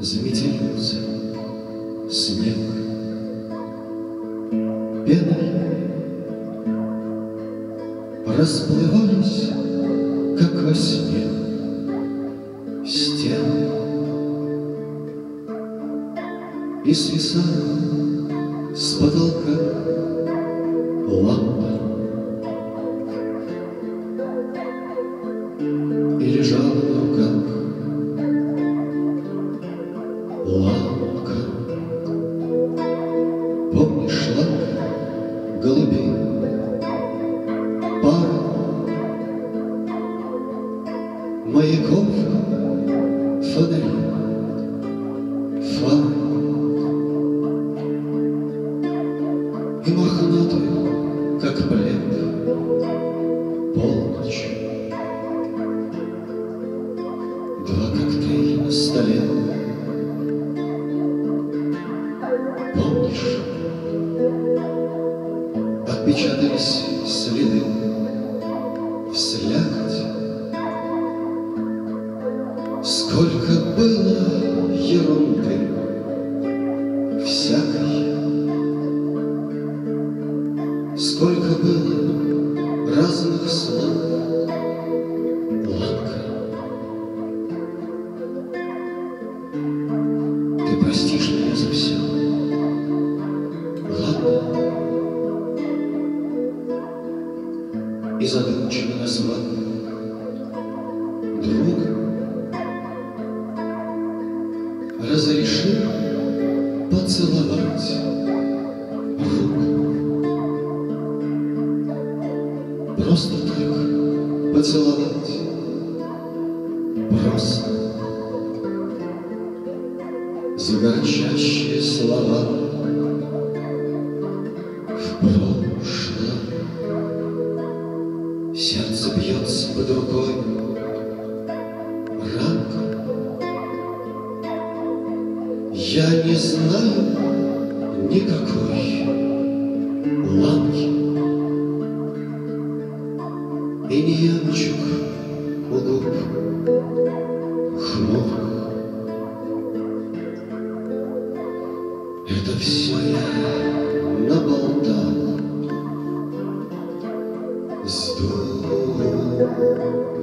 Заметельница, снег, пеной Расплывались, как во сне, стены И свисали с потолка лампы. Ламка Помнишь лак голубей. Пара. Маяков фонари Фары И мохнатую, как плед, полночь. Два коктейля на столе отпечатались следы. В слякоть Сколько было ерунды. Всякой. Сколько было разных слов И задумчиво назвал Друга Разреши поцеловать руку Просто так поцеловать. Просто. За горчащие слова Сердце бьется под рукой Я не знаю никакой ланки. И не ямочек у губ хмурых Это все я Thank you.